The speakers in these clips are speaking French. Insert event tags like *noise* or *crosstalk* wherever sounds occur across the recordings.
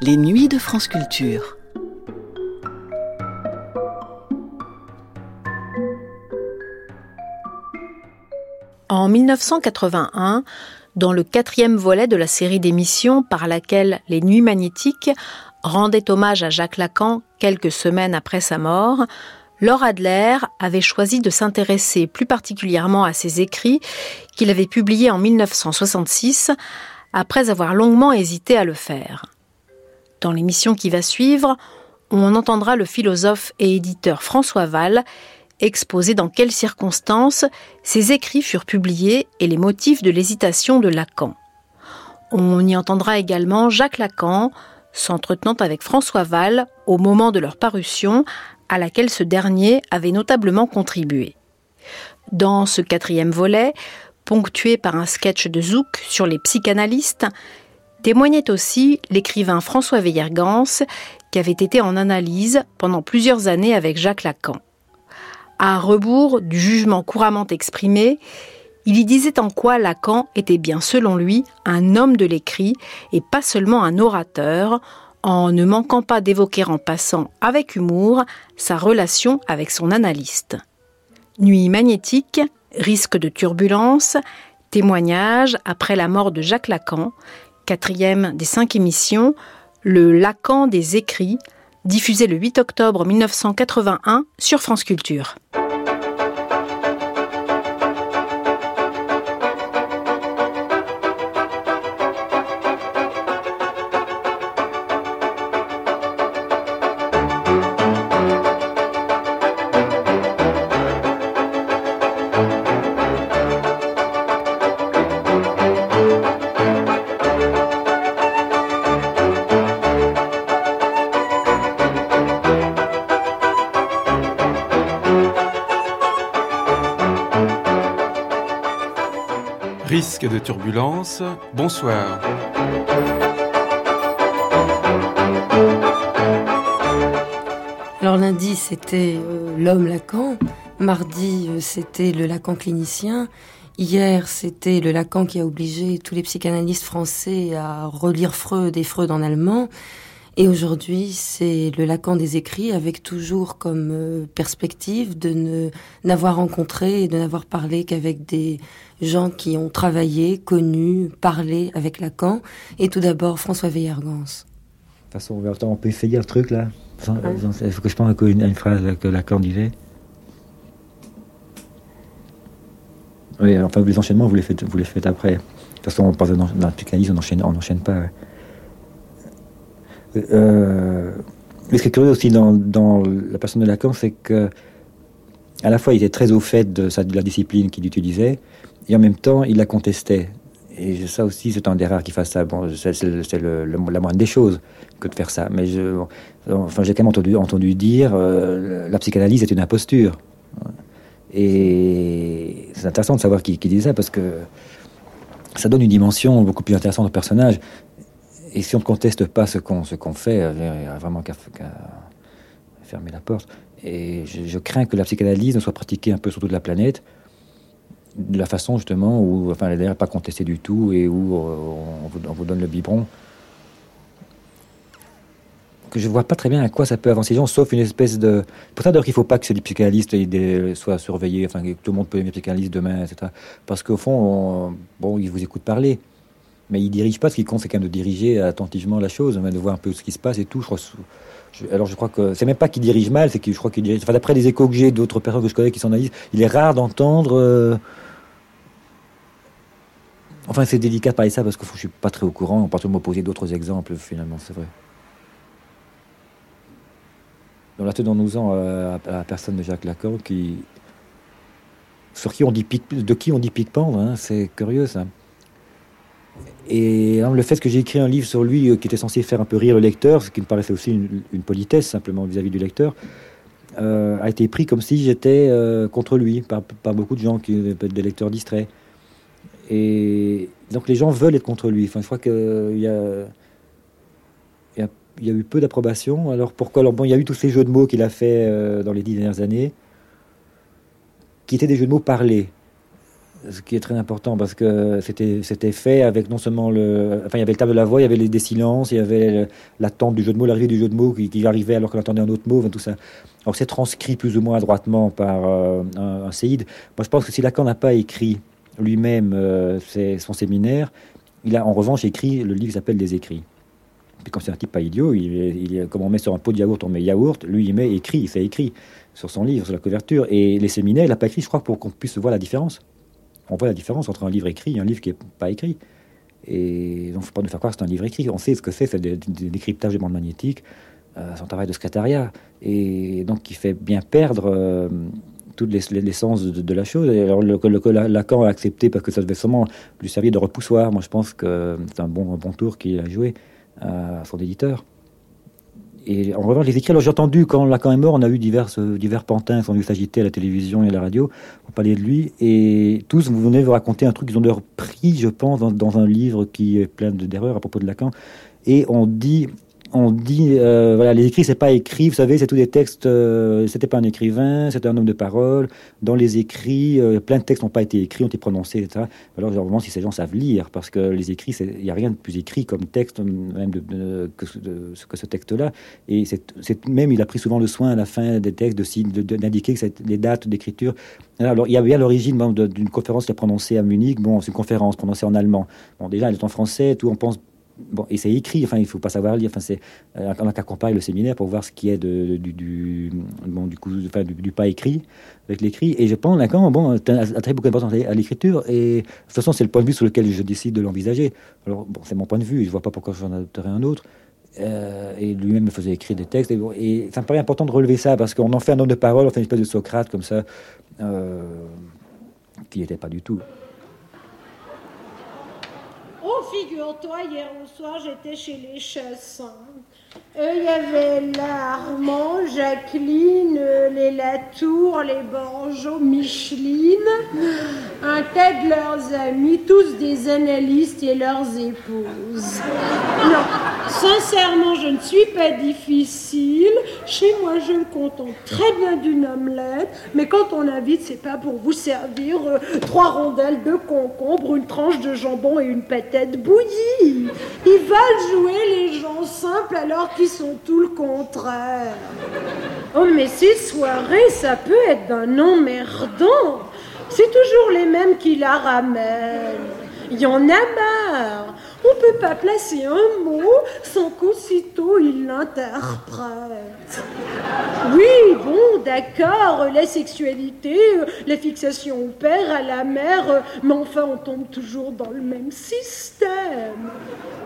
Les nuits de France Culture. En 1981, dans le quatrième volet de la série d'émissions par laquelle Les Nuits magnétiques rendaient hommage à Jacques Lacan quelques semaines après sa mort, Laure Adler avait choisi de s'intéresser plus particulièrement à ses écrits qu'il avait publiés en 1966 après avoir longuement hésité à le faire. Dans l'émission qui va suivre, on entendra le philosophe et éditeur François Val exposer dans quelles circonstances ses écrits furent publiés et les motifs de l'hésitation de Lacan. On y entendra également Jacques Lacan s'entretenant avec François Val au moment de leur parution à laquelle ce dernier avait notablement contribué. Dans ce quatrième volet, ponctué par un sketch de Zouk sur les psychanalystes, témoignait aussi l'écrivain François Veillergans, qui avait été en analyse pendant plusieurs années avec Jacques Lacan. À rebours du jugement couramment exprimé, il y disait en quoi Lacan était bien selon lui un homme de l'écrit et pas seulement un orateur, en ne manquant pas d'évoquer en passant avec humour sa relation avec son analyste. Nuit magnétique, risque de turbulence, témoignage après la mort de Jacques Lacan, quatrième des cinq émissions, le Lacan des écrits, diffusé le 8 octobre 1981 sur France Culture. De turbulence, bonsoir. Alors lundi c'était euh, l'homme Lacan, mardi euh, c'était le Lacan clinicien, hier c'était le Lacan qui a obligé tous les psychanalystes français à relire Freud et Freud en allemand. Et aujourd'hui, c'est le Lacan des écrits avec toujours comme euh, perspective de ne n'avoir rencontré et de n'avoir parlé qu'avec des gens qui ont travaillé, connu, parlé avec Lacan. Et tout d'abord, François Veillergans. De toute façon, on peut essayer un truc là. Il faut que je pense à une, phrase que Lacan disait. Oui, enfin, les enchaînements, vous les faites, vous les faites après. De toute façon, on parle d'un psychanalyse, on n'enchaîne on enchaîne pas. Euh, mais ce qui est curieux aussi dans, la personne de Lacan, c'est que à la fois il était très au fait de, sa, la discipline qu'il utilisait, et en même temps il la contestait. Et ça aussi, c'est un des rares qui fasse ça. Bon, c'est la moindre des choses que de faire ça. Mais je, enfin, j'ai quand même entendu, entendu dire euh, la psychanalyse est une imposture. Et c'est intéressant de savoir qui, qui dit ça parce que ça donne une dimension beaucoup plus intéressante au personnage et si on ne conteste pas ce qu'on ce fait, il n'y a vraiment qu'à fermer la porte. Et je, crains que la psychanalyse ne soit pratiquée un peu sur toute la planète, de la façon justement où, enfin, elle n'est pas contestée du tout et où euh, on, vous, donne le biberon. Que je vois pas très bien à quoi ça peut avancer les gens, sauf une espèce de. Pour ça, d'ailleurs, qu'il ne faut pas que ces psychanalystes soient surveillés, enfin, que tout le monde peut aimer psychanalyste demain, etc. Parce qu'au fond, bon, ils vous écoutent parler mais il dirige pas. Ce qui compte, c'est quand même de diriger attentivement la chose, de voir un peu ce qui se passe et tout. Je crois, alors je crois que c'est même pas qu'il dirige mal, c'est que je crois qu'il dirige. Enfin, d'après les échos que j'ai d'autres personnes que je connais qui s'en analysent, il est rare d'entendre. Euh, enfin, c'est délicat de parler ça parce que je suis pas très au courant. On peut me poser d'autres exemples, finalement, c'est vrai. Donc là, tenons-nous-en à, la personne de Jacques Lacan qui, sur qui on dit de qui on dit pique-pendre, hein, c'est curieux ça. Et le fait que j'ai écrit un livre sur lui euh, qui était censé faire un peu rire le lecteur, ce qui me paraissait aussi une, politesse simplement vis-à-vis du lecteur, euh, a été pris comme si j'étais euh, contre lui par, beaucoup de gens, qui, des lecteurs distraits. Et donc les gens veulent être contre lui. Enfin, je crois qu'il y a, eu peu d'approbation. Alors pourquoi? Il y a eu tous ces jeux de mots qu'il a fait dans les dix dernières années, qui étaient des jeux de mots parlés. Ce qui est très important parce que c'était fait avec non seulement le enfin il y avait le table de la voix il y avait les, des silences il y avait l'attente du jeu de mots l'arrivée du jeu de mots qui, arrivait alors qu'on attendait un autre mot tout ça. Alors c'est transcrit plus ou moins adroitement par euh, un, un, séide moi je pense que si Lacan n'a pas écrit lui-même euh, son séminaire il a en revanche écrit le livre qui s'appelle des écrits. Puis comme c'est un type pas idiot il, il, comme on met sur un pot de yaourt on met yaourt lui il met écrit il fait écrit sur son livre sur la couverture. Et les séminaires il n'a pas écrit je crois pour qu'on puisse voir la différence on voit la différence entre un livre écrit et un livre qui n'est pas écrit. Et il ne faut pas nous faire croire que c'est un livre écrit. On sait ce que c'est, c'est des décryptages de bandes magnétiques, euh, son travail de secrétariat. Et donc, qui fait bien perdre euh, toute l'essence de, la chose. Et alors, le, le, Lacan a accepté parce que ça devait sûrement lui servir de repoussoir. Moi, je pense que c'est un bon, un bon tour qu'il a joué à son éditeur et en revanche, les écrits, alors j'ai entendu quand Lacan est mort, on a eu divers, divers pantins qui sont venus s'agiter à la télévision et à la radio pour parler de lui. Et tous, vous venez vous raconter un truc qu'ils ont leur pris, je pense, dans, dans, un livre qui est plein d'erreurs à propos de Lacan. Et on dit, on dit, euh, voilà, les écrits, c'est pas écrit, vous savez, c'est tous des textes, euh, c'était pas un écrivain, c'était un homme de parole. Dans les écrits, euh, plein de textes n'ont pas été écrits, ont été prononcés, etc. Alors, vraiment, si ces gens savent lire, parce que les écrits, il n'y a rien de plus écrit comme texte, même de, que, ce texte-là. Et c'est même, il a pris souvent le soin à la fin des textes d'indiquer que les dates d'écriture. Alors, il y avait à l'origine d'une conférence qu'il a prononcée à Munich. Bon, c'est une conférence prononcée en allemand. Bon, déjà, elle est en français, tout, on pense bon, et c'est écrit, enfin, il faut pas savoir lire. Enfin, c'est, euh, on a qu'à comparer le séminaire pour voir ce qui est de, du, bon, du, coup, enfin, du, pas écrit avec l'écrit. Et je pense, Lacan, bon, a très beaucoup d'importance à l'écriture. Et de toute façon, c'est le point de vue sur lequel je décide de l'envisager. Alors, bon, c'est mon point de vue. Je vois pas pourquoi j'en adopterais un autre. Euh, et lui-même me faisait écrire des textes. Et, et, ça me paraît important de relever ça parce qu'on en fait un homme de parole, on fait une espèce de Socrate comme ça, euh, qui n'était pas du tout. Oh, figure-toi, hier au soir, j'étais chez les Il y avait là Armand, Jacqueline, les Latour, les Borgeaux, Micheline, un tas de leurs amis, tous des analystes et leurs épouses. Non, sincèrement, je ne suis pas difficile. Chez moi, je me contente très bien d'une omelette, mais quand on invite, c'est pas pour vous servir euh, trois rondelles de concombre, une tranche de jambon et une patate bouillie. Ils veulent jouer les gens simples alors qu'ils sont tout le contraire. Oh, mais ces soirées, ça peut être d'un emmerdant. C'est toujours les mêmes qui la ramènent. Il y en a marre. On ne peut pas placer un mot sans qu'aussitôt il l'interprète. Oui, bon, d'accord, la sexualité, la fixation au père, à la mère, mais enfin on tombe toujours dans le même système.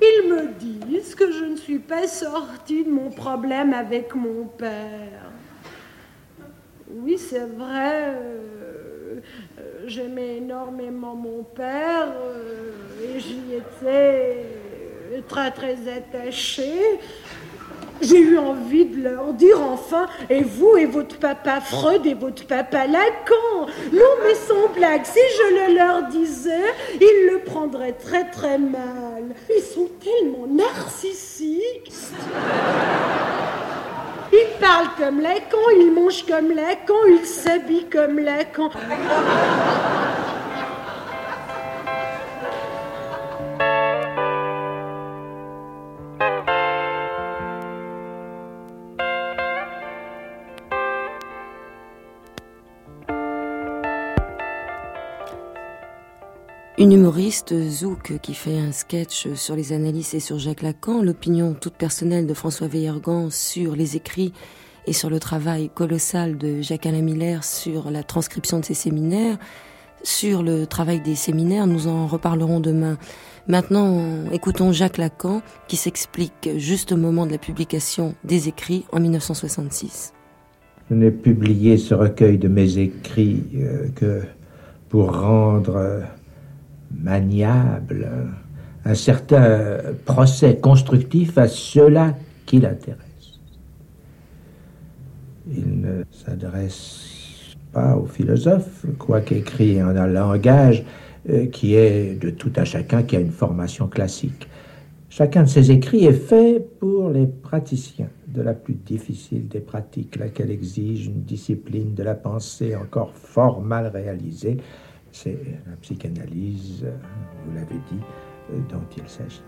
Ils me disent que je ne suis pas sortie de mon problème avec mon père. Oui, c'est vrai. Euh, j'aimais énormément mon père euh, et j'y étais très très attachée. J'ai eu envie de leur dire enfin, et vous et votre papa Freud et votre papa Lacan? Non, mais sans blague, si je le leur disais, ils le prendraient très très mal. Ils sont tellement narcissiques. Ils parlent comme Lacan, ils mangent comme Lacan, ils s'habillent comme Lacan. Une humoriste, Zouk, qui fait un sketch sur les analyses et sur Jacques Lacan, l'opinion toute personnelle de François Veillergan sur les écrits et sur le travail colossal de Jacques-Alain Miller sur la transcription de ses séminaires, sur le travail des séminaires, nous en reparlerons demain. Maintenant, écoutons Jacques Lacan qui s'explique juste au moment de la publication des écrits en 1966. Je n'ai publié ce recueil de mes écrits euh, que pour rendre euh, maniable, un certain procès constructif à ceux-là qui l'intéressent. Il ne s'adresse pas aux philosophes, quoique écrit en un langage euh, qui est de tout à chacun qui a une formation classique. Chacun de ces écrits est fait pour les praticiens de la plus difficile des pratiques, laquelle exige une discipline de la pensée encore fort mal réalisée, c'est la psychanalyse, vous l'avez dit, dont il s'agit.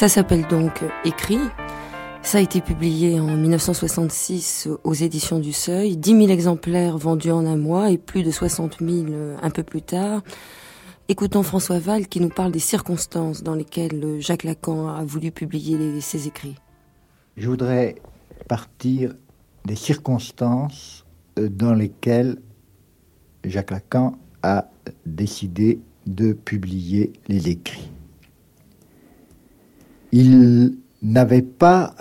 Ça s'appelle donc Écrit. Ça a été publié en 1966 aux éditions du Seuil. 10 000 exemplaires vendus en un mois et plus de 60 000 un peu plus tard. Écoutons François Val qui nous parle des circonstances dans lesquelles Jacques Lacan a voulu publier ses écrits. Je voudrais partir des circonstances euh, dans lesquelles Jacques Lacan a décidé de publier les écrits. Il n'avait pas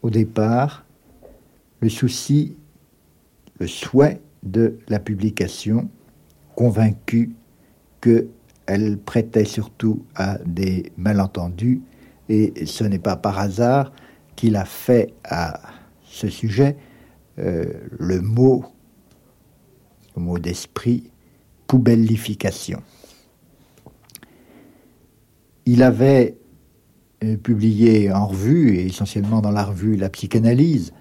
au départ le souci, le souhait de la publication, convaincu qu'elle prêtait surtout à des malentendus, et ce n'est pas par hasard qu'il a fait à ce sujet euh, le mot, le mot d'esprit, poubellification. Il avait euh, publié en revue, et essentiellement dans la revue La Psychanalyse,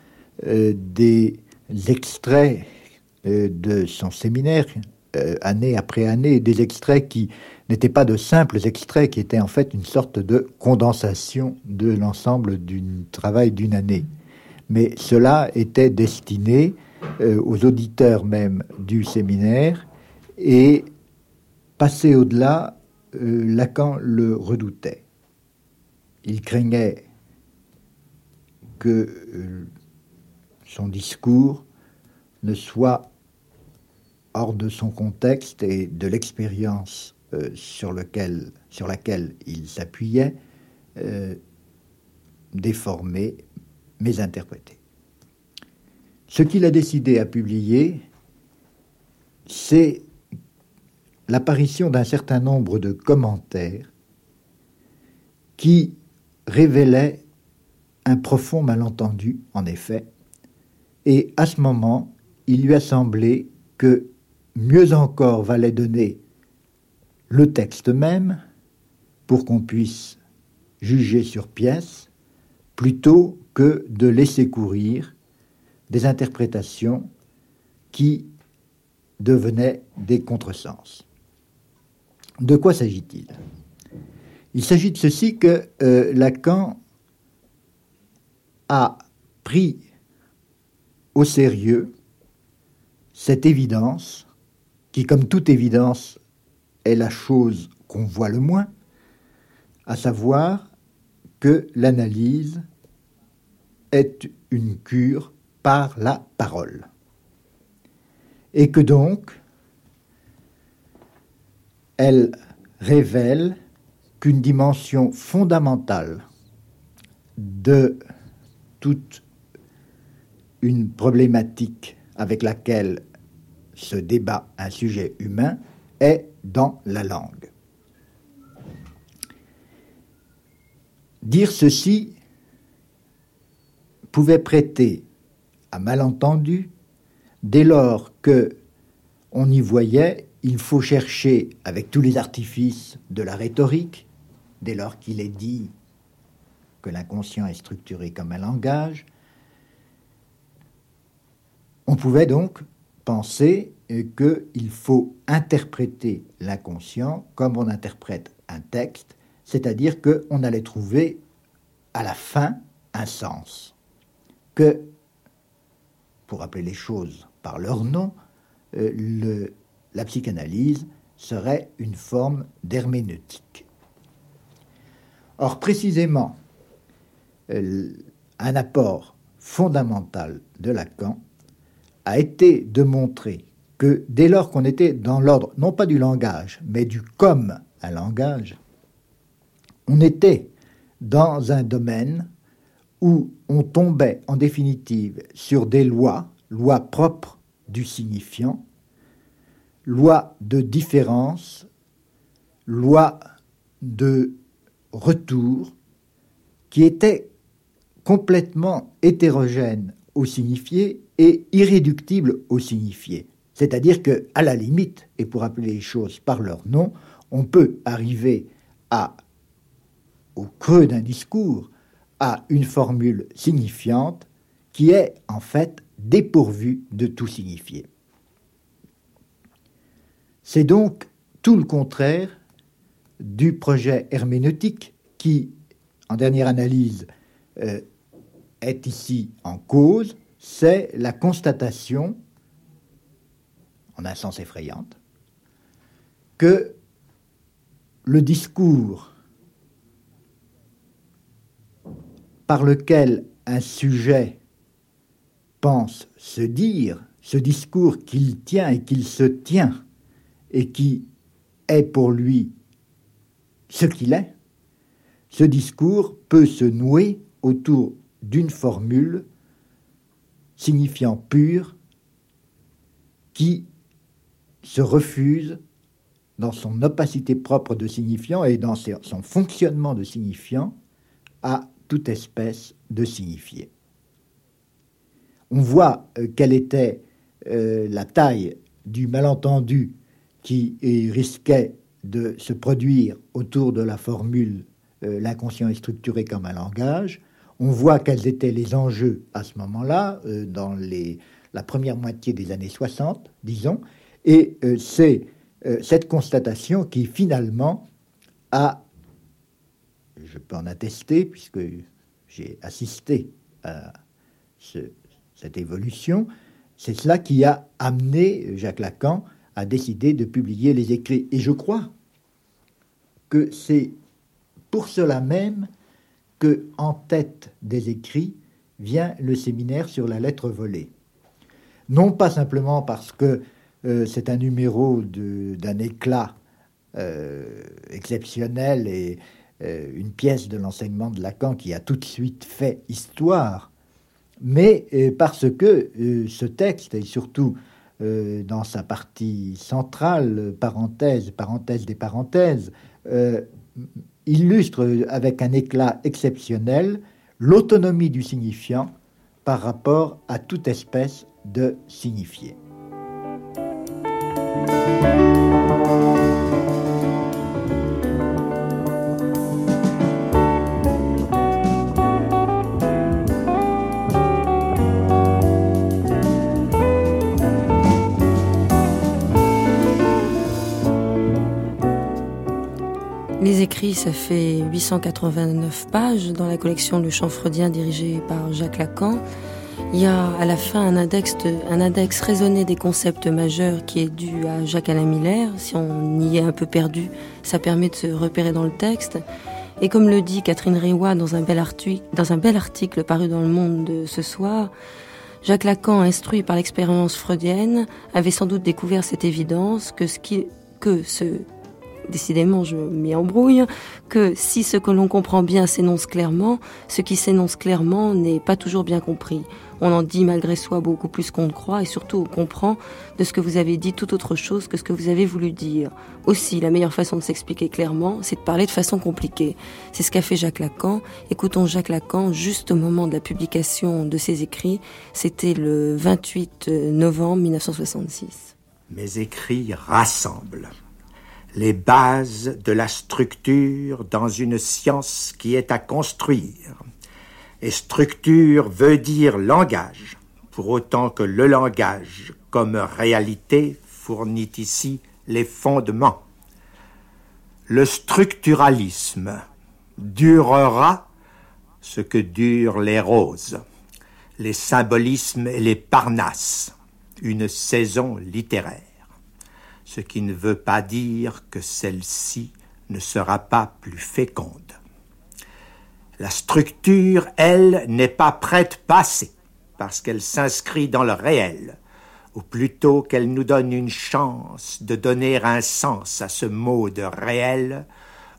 euh, des extraits de son séminaire, année après année, des extraits qui n'étaient pas de simples extraits, qui étaient en fait une sorte de condensation de l'ensemble du travail d'une année. Mais cela était destiné aux auditeurs même du séminaire, et passer au-delà, Lacan le redoutait il craignait que euh, son discours ne soit hors de son contexte et de l'expérience euh, sur, laquelle il s'appuyait, euh, déformé, mésinterprété. Ce qu'il a décidé à publier, c'est l'apparition d'un certain nombre de commentaires qui révélait un profond malentendu, en effet, et à ce moment, il lui a semblé que mieux encore valait donner le texte même pour qu'on puisse juger sur pièce, plutôt que de laisser courir des interprétations qui devenaient des contresens. De quoi s'agit-il? Il s'agit de ceci que euh, Lacan a pris au sérieux cette évidence, qui comme toute évidence est la chose qu'on voit le moins, à savoir que l'analyse est une cure par la parole. Et que donc, elle révèle qu'une dimension fondamentale de toute une problématique avec laquelle se débat un sujet humain est dans la langue. Dire ceci pouvait prêter à malentendu dès lors que on y voyait il faut chercher avec tous les artifices de la rhétorique dès lors qu'il est dit que l'inconscient est structuré comme un langage, on pouvait donc penser qu'il faut interpréter l'inconscient comme on interprète un texte, c'est-à-dire qu'on allait trouver à la fin un sens, que, pour appeler les choses par leur nom, euh, la psychanalyse serait une forme d'herméneutique. Or, précisément, euh, un apport fondamental de Lacan a été de montrer que dès lors qu'on était dans l'ordre, non pas du langage, mais du comme un langage, on était dans un domaine où on tombait en définitive sur des lois, lois propres du signifiant, lois de différence, lois de retour qui était complètement hétérogène au signifié et irréductible au signifié. C'est-à-dire que, à la limite, et pour appeler les choses par leur nom, on peut arriver à, au creux d'un discours, à une formule signifiante qui est en fait dépourvue de tout signifié. C'est donc tout le contraire du projet herméneutique qui, en dernière analyse, euh, est ici en cause, c'est la constatation, en un sens effrayante, que le discours par lequel un sujet pense se dire, ce discours qu'il tient et qu'il se tient, et qui est pour lui ce qu'il est, ce discours peut se nouer autour d'une formule signifiant pur qui se refuse dans son opacité propre de signifiant et dans son fonctionnement de signifiant à toute espèce de signifié. On voit euh, quelle était euh, la taille du malentendu qui risquait de se produire autour de la formule euh, l'inconscient est structuré comme un langage. On voit quels étaient les enjeux à ce moment-là, euh, dans la première moitié des années 60, disons, et euh, c'est cette constatation qui finalement a, je peux en attester puisque j'ai assisté à cette évolution, c'est cela qui a amené Jacques Lacan à décider de publier les écrits. Et je crois que c'est pour cela même que, en tête des écrits, vient le séminaire sur la lettre volée. Non pas simplement parce que euh, c'est un numéro d'un éclat euh, exceptionnel et euh, une pièce de l'enseignement de Lacan qui a tout de suite fait histoire, mais parce que ce texte, et surtout dans sa partie centrale, parenthèse, parenthèse des parenthèses, illustre avec un éclat exceptionnel l'autonomie du signifiant par rapport à toute espèce de signifié. Ça fait 889 pages dans la collection Le Chant freudien dirigée par Jacques Lacan. Il y a à la fin un index, un index raisonné des concepts majeurs qui est dû à Jacques Alain Miller. Si on y est un peu perdu, ça permet de se repérer dans le texte. Et comme le dit Catherine Réois dans un bel article, paru dans Le Monde de ce soir, Jacques Lacan, instruit par l'expérience freudienne, avait sans doute découvert cette évidence que ce que ce décidément je m'y embrouille, que si ce que l'on comprend bien s'énonce clairement, ce qui s'énonce clairement n'est pas toujours bien compris. On en dit malgré soi beaucoup plus qu'on ne croit et surtout on comprend de ce que vous avez dit tout autre chose que ce que vous avez voulu dire. Aussi, la meilleure façon de s'expliquer clairement, c'est de parler de façon compliquée. C'est ce qu'a fait Jacques Lacan. Écoutons Jacques Lacan juste au moment de la publication de ses écrits. C'était le 28 novembre 1966. Mes écrits rassemblent les bases de la structure dans une science qui est à construire. Et structure veut dire langage, pour autant que le langage, comme réalité, fournit ici les fondements. Le structuralisme durera ce que durent les roses, les symbolismes et les parnasses, une saison littéraire ce qui ne veut pas dire que celle-ci ne sera pas plus féconde. La structure, elle, n'est pas prête passée, parce qu'elle s'inscrit dans le réel, ou plutôt qu'elle nous donne une chance de donner un sens à ce mot de réel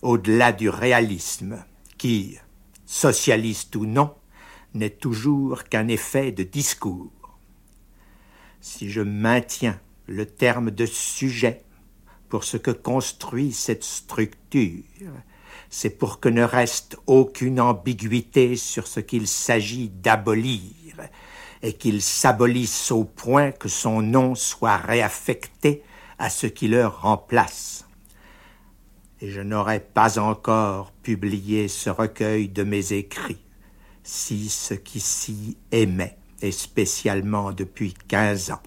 au-delà du réalisme, qui, socialiste ou non, n'est toujours qu'un effet de discours. Si je maintiens le terme de sujet pour ce que construit cette structure. C'est pour que ne reste aucune ambiguïté sur ce qu'il s'agit d'abolir et qu'ils s'abolissent au point que son nom soit réaffecté à ce qui leur remplace. Et je n'aurais pas encore publié ce recueil de mes écrits si ce qui s'y aimait, et spécialement depuis quinze ans,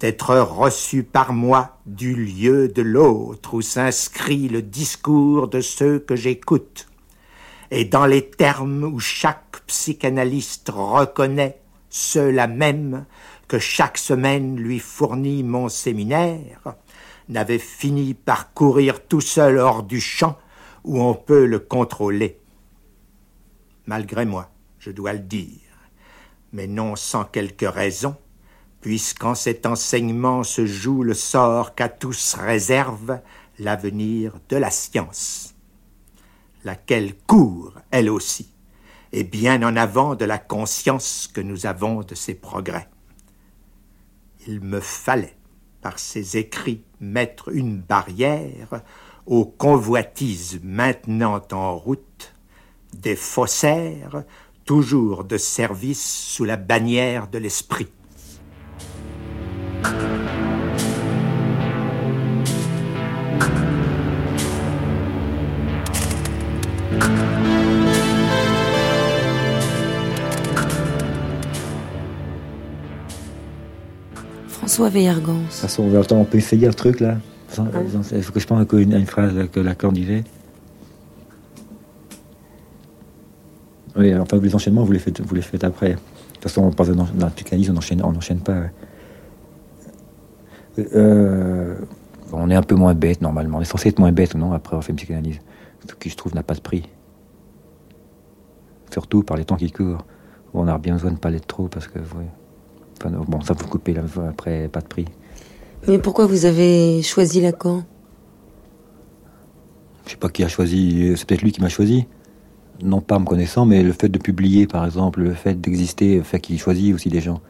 d'être reçu par moi du lieu de l'autre où s'inscrit le discours de ceux que j'écoute, et dans les termes où chaque psychanalyste reconnaît ceux-là même que chaque semaine lui fournit mon séminaire, n'avait fini par courir tout seul hors du champ où on peut le contrôler. Malgré moi, je dois le dire, mais non sans quelque raison, puisqu'en cet enseignement se joue le sort qu'à tous réserve l'avenir de la science, laquelle court, elle aussi, et bien en avant de la conscience que nous avons de ses progrès. Il me fallait, par ces écrits, mettre une barrière aux convoitises maintenant en route, des faussaires toujours de service sous la bannière de l'esprit. François Veillargans. De toute façon, on peut essayer un truc là. Il faut que je pense à une, phrase que Lacan disait. Oui, enfin, les enchaînements, vous les faites, vous les faites après. De toute façon, on parle dans la psychanalyse, on n'enchaîne on enchaîne pas. Euh, on est un peu moins bête normalement. On est censé être moins bête, non, après avoir fait une psychanalyse. Ce qui, je trouve, n'a pas de prix. Surtout par les temps qui courent, où on a bien besoin de ne pas l'être trop, parce que, enfin, bon, ça vous coupez là, après, pas de prix. Mais pourquoi vous avez choisi Lacan? Je sais pas qui a choisi, c'est peut-être lui qui m'a choisi. Non pas me connaissant, mais le fait de publier, par exemple, le fait d'exister, le fait qu'il choisit aussi des gens.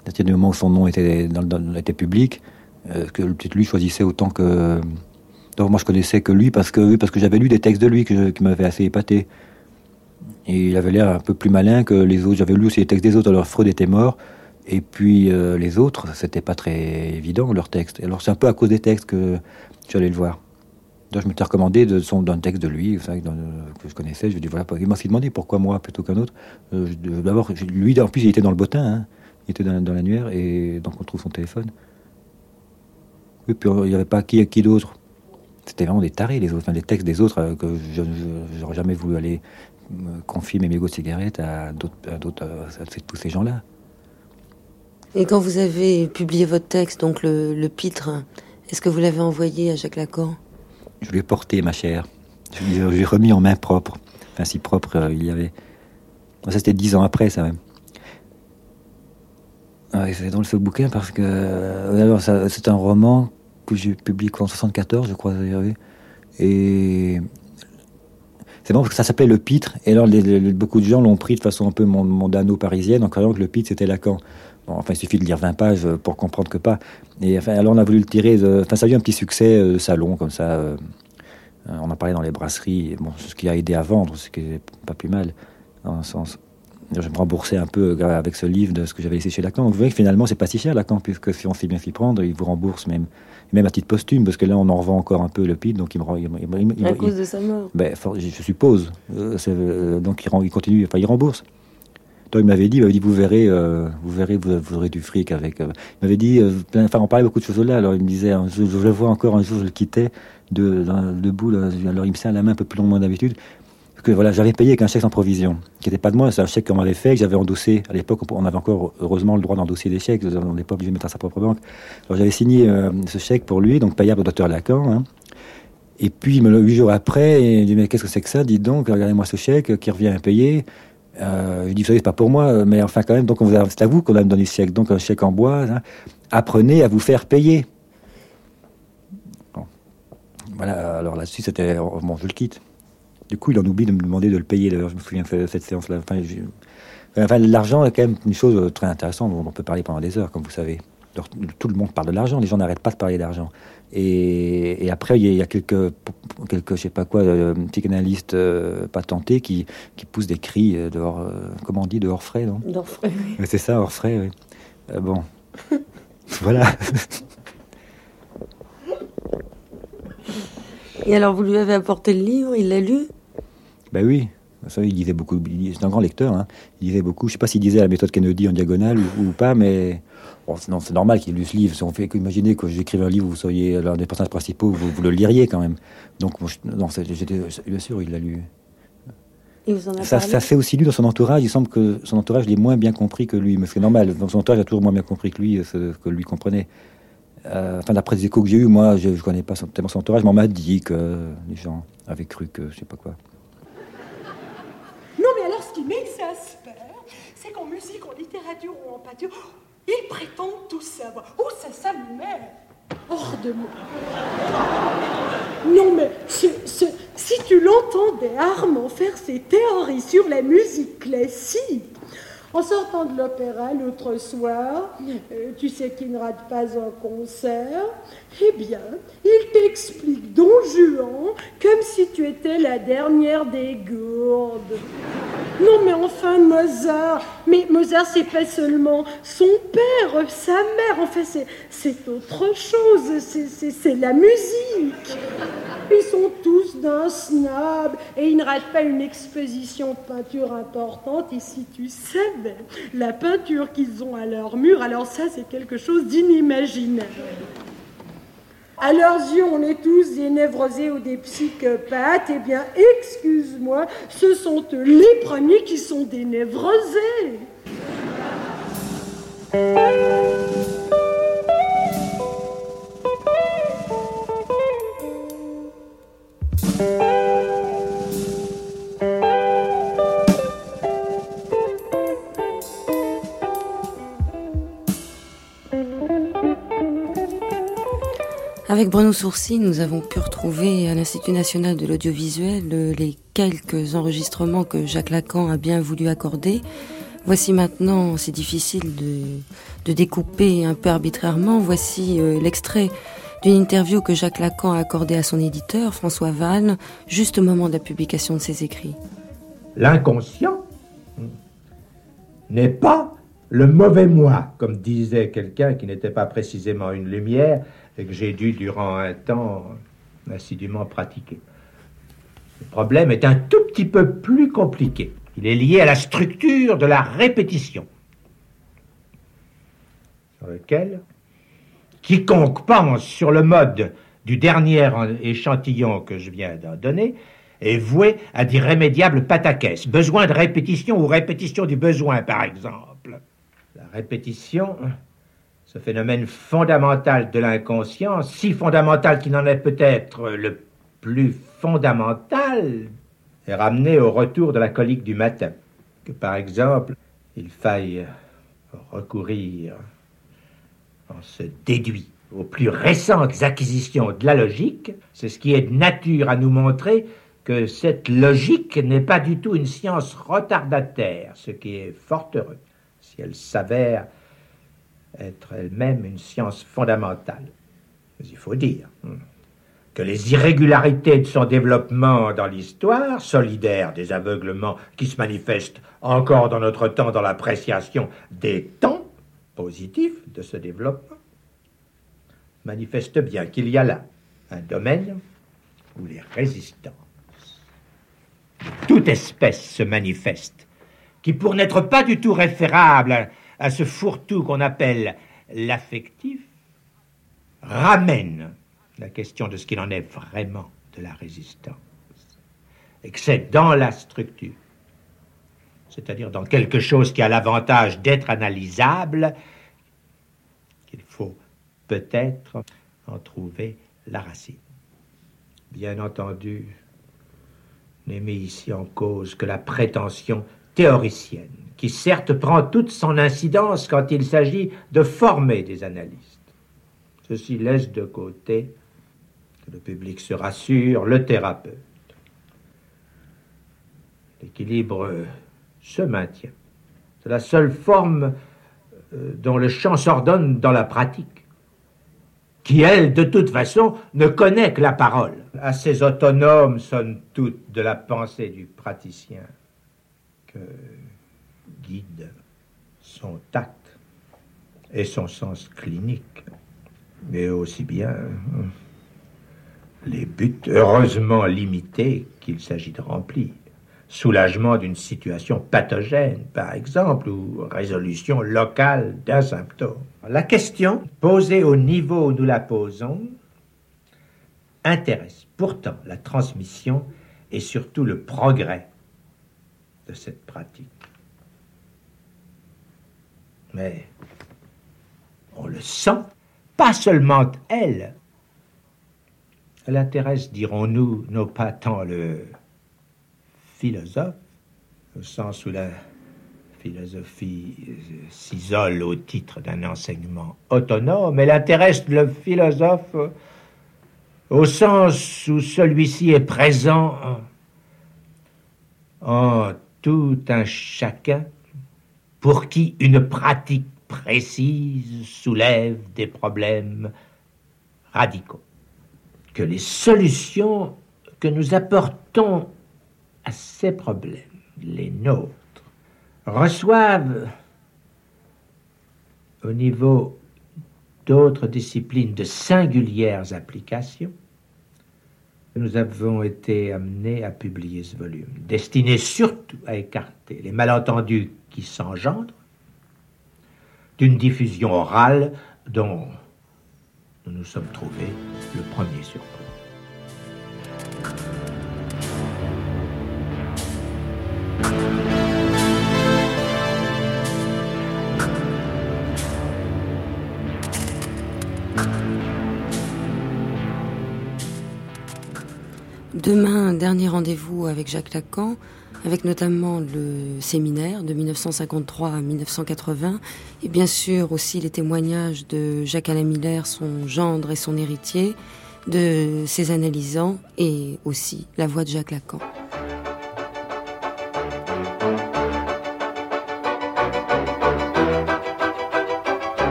À partir du moment où son nom était, dans, était public, que peut-être lui choisissait autant que. Donc moi je connaissais que lui parce que, parce que j'avais lu des textes de lui qui m'avaient assez épaté. Et il avait l'air un peu plus malin que les autres. J'avais lu aussi les textes des autres, alors Freud était mort. Et puis euh, les autres, c'était pas très évident leurs textes. Alors c'est un peu à cause des textes que j'allais le voir. Donc je me suis recommandé de son d'un texte de lui, que je connaissais. Je lui dit voilà, il m'a demandé pourquoi moi plutôt qu'un autre. Euh, d'abord, lui en plus il était dans le bottin, hein. il était dans, l'annuaire et donc on trouve son téléphone. Et puis il n'y avait pas qui, qui d'autre. C'était vraiment des tarés les autres, enfin, les textes des autres euh, que je n'aurais jamais voulu aller confier mes mégots de cigarettes à d'autres, à, d'autres, à tous ces gens-là. Et quand vous avez publié votre texte, donc le, pitre, est-ce que vous l'avez envoyé à Jacques Lacan? Je lui ai porté, ma chère. Je lui ai remis en main propre. Enfin, si propre euh, il y avait. Ça, c'était dix ans après, ça même. c'est dans ce bouquin parce que. Euh, alors, c'est un roman que j'ai publié en 74, je crois, Et. C'est bon parce que ça s'appelait Le Pitre, et alors beaucoup de gens l'ont pris de façon un peu mondano parisienne, en croyant que le Pitre c'était Lacan enfin, il suffit de lire 20 pages pour comprendre que pas. Et enfin, alors on a voulu le tirer. enfin, ça a eu un petit succès de euh, salon comme ça. Euh, on en parlait dans les brasseries. Bon, ce qui a aidé à vendre, ce qui n'est pas plus mal. Dans un sens. Je me remboursais un peu euh, avec ce livre de ce que j'avais laissé chez Lacan. Vous voyez que finalement, c'est pas si cher Lacan, puisque si on sait bien s'y prendre, il vous rembourse même, même à titre posthume, parce que là, on en revend encore un peu le PIB, donc il me À cause de sa mort ben, Je suppose. donc il, il continue, enfin, il rembourse. Donc il m'avait dit, il dit, vous verrez, euh, vous verrez, vous, aurez du fric avec. Euh. il m'avait dit, euh, enfin, on parlait beaucoup de choses là. Alors il me disait, je, le vois encore un jour, je le quittais de, debout. alors il me serre la main un peu plus longuement d'habitude. Que voilà, j'avais payé avec un chèque sans provision, qui n'était pas de moi, c'est un chèque qu'on m'avait fait, que j'avais endossé. À l'époque, on avait encore heureusement le droit d'endosser des chèques, on n'est pas obligé de mettre à sa propre banque. Alors j'avais signé ce chèque pour lui, donc payable au docteur Lacan. Hein. Et puis, huit jours après, il me dit, mais qu'est-ce que c'est que ça Dites donc, regardez-moi ce chèque qui revient à payer. Euh, je dis, vous savez, pas pour moi, mais enfin, quand même, donc c'est à vous qu'on a donné ce chèque. Donc, un chèque en bois, hein. apprenez à vous faire payer. Voilà, alors là-dessus, c'était, bon, je le quitte. Du coup, il en oublie de me demander de le payer, d'ailleurs, je me souviens de cette séance-là. Enfin, l'argent est quand même une chose très intéressante dont on peut parler pendant des heures, comme vous savez. tout le monde parle de l'argent, les gens n'arrêtent pas de parler d'argent. Et, après, il y, a, quelques, quelques, je sais pas quoi, euh, psychanalystes euh, patentés qui, qui poussent des cris de hors, comment on dit, de hors frais, non? D'hors frais, oui. C'est ça, hors frais, oui. bon, *laughs* voilà. Et alors, vous lui avez apporté le livre, il l'a lu? Ben oui, ça, il lisait beaucoup. C'est un grand lecteur. Hein. Il lisait beaucoup. Je ne sais pas s'il disait la méthode Kennedy en diagonale ou, pas, mais bon, c'est normal qu'il ait lu ce livre. Si on fait imaginer que j'écrivais un livre où vous soyez l'un des personnages principaux, vous, vous, le liriez quand même. Donc, non, bien sûr, il l'a lu. Et vous en avez ça, ça fait aussi lu dans son entourage. Il semble que son entourage l'ait moins bien compris que lui, mais c'est normal. Dans son entourage, a toujours moins bien compris que lui, ce que lui comprenait. Euh, enfin, d'après les échos que j'ai eu, moi, je ne connais pas tellement son entourage, mais on m'a dit que les gens avaient cru que je sais pas quoi. Non, mais alors, ce qui m'exaspère, c'est qu'en musique, en littérature ou en peinture, ils prétendent tout savoir. Oh, ça, ça hors de moi. Non, mais si tu l'entendais, Armand, faire ses théories sur la musique classique, en sortant de l'opéra l'autre soir, euh, tu sais qu'il ne rate pas un concert, eh bien, il t'explique Don Juan comme si tu étais la dernière des gourdes. Non, mais enfin, Mozart. Mais Mozart, c'est pas seulement son père, sa mère. En fait, c'est autre chose. C'est la musique. Ils sont tous d'un snob et ils ne ratent pas une exposition de peinture importante. Et tu savais la peinture qu'ils ont à leur mur, alors ça, c'est quelque chose d'inimaginable. À leurs yeux, on est tous des névrosés ou des psychopathes. Eh bien, excuse-moi, ce sont eux les premiers qui sont des névrosés. Avec Bruno Sourcy, nous avons pu retrouver à l'Institut national de l'audiovisuel euh, les quelques enregistrements que Jacques Lacan a bien voulu accorder. Voici maintenant, c'est difficile de, découper un peu arbitrairement, voici euh, l'extrait d'une interview que Jacques Lacan a accordée à son éditeur, François Vannes, juste au moment de la publication de ses écrits. L'inconscient n'est pas le mauvais moi, comme disait quelqu'un qui n'était pas précisément une lumière, et que j'ai dû durant un temps assidûment pratiquer. Le problème est un tout petit peu plus compliqué. Il est lié à la structure de la répétition, sur lequel quiconque pense sur le mode du dernier échantillon que je viens d'en donner est voué à d'irrémédiables pataquès. Besoin de répétition ou répétition du besoin, par exemple. La répétition ce phénomène fondamental de l'inconscient, si fondamental qu'il n'en est peut-être le plus fondamental, est ramené au retour de la colique du matin. Que par exemple, il faille recourir, on se déduit, aux plus récentes acquisitions de la logique, c'est ce qui est de nature à nous montrer que cette logique n'est pas du tout une science retardataire, ce qui est fort heureux. Si elle s'avère être elle-même une science fondamentale. Mais il faut dire hmm, que les irrégularités de son développement dans l'histoire, solidaires des aveuglements qui se manifestent encore dans notre temps dans l'appréciation des temps positifs de ce développement, manifestent bien qu'il y a là un domaine où les résistances de toute espèce se manifestent, qui pour n'être pas du tout référables à ce fourre-tout qu'on appelle l'affectif, ramène la question de ce qu'il en est vraiment de la résistance. Et que c'est dans la structure, c'est-à-dire dans quelque chose qui a l'avantage d'être analysable, qu'il faut peut-être en trouver la racine. Bien entendu, n'est mis ici en cause que la prétention théoricienne qui certes prend toute son incidence quand il s'agit de former des analystes. Ceci laisse de côté, que le public se rassure, le thérapeute. L'équilibre se maintient. C'est la seule forme euh, dont le champ s'ordonne dans la pratique. qui, elle, de toute façon, ne connaît que la parole. Assez autonome, sonne toute, de la pensée du praticien, guide son tact et son sens clinique, mais aussi bien les buts heureusement limités qu'il s'agit de remplir. Soulagement d'une situation pathogène, par exemple, ou résolution locale d'un symptôme. La question, posée au niveau où nous la posons, intéresse pourtant la transmission et surtout le progrès de cette pratique. Mais on le sent, pas seulement elle, elle intéresse, dirons-nous, non pas tant le philosophe, au sens où la philosophie s'isole au titre d'un enseignement autonome, elle intéresse le philosophe au sens où celui-ci est présent en tout un chacun pour qui une pratique précise soulève des problèmes radicaux. Que les solutions que nous apportons à ces problèmes, les nôtres, reçoivent au niveau d'autres disciplines de singulières applications, nous avons été amenés à publier ce volume, destiné surtout à écarter les malentendus qui s'engendrent d'une diffusion orale dont nous nous sommes trouvés le premier surpris. Dernier rendez-vous avec Jacques Lacan, avec notamment le séminaire de 1953 à 1980, et bien sûr aussi les témoignages de Jacques-Alain Miller, son gendre et son héritier, de ses analysants, et aussi la voix de Jacques Lacan.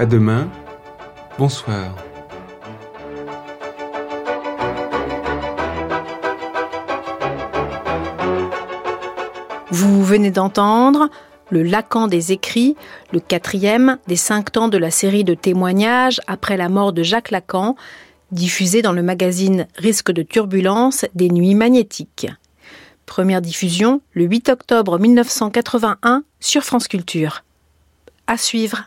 À demain. Bonsoir. Vous venez d'entendre le Lacan des écrits, le quatrième des cinq temps de la série de témoignages après la mort de Jacques Lacan, diffusé dans le magazine Risque de turbulence des nuits magnétiques. Première diffusion le 8 octobre 1981 sur France Culture. À suivre.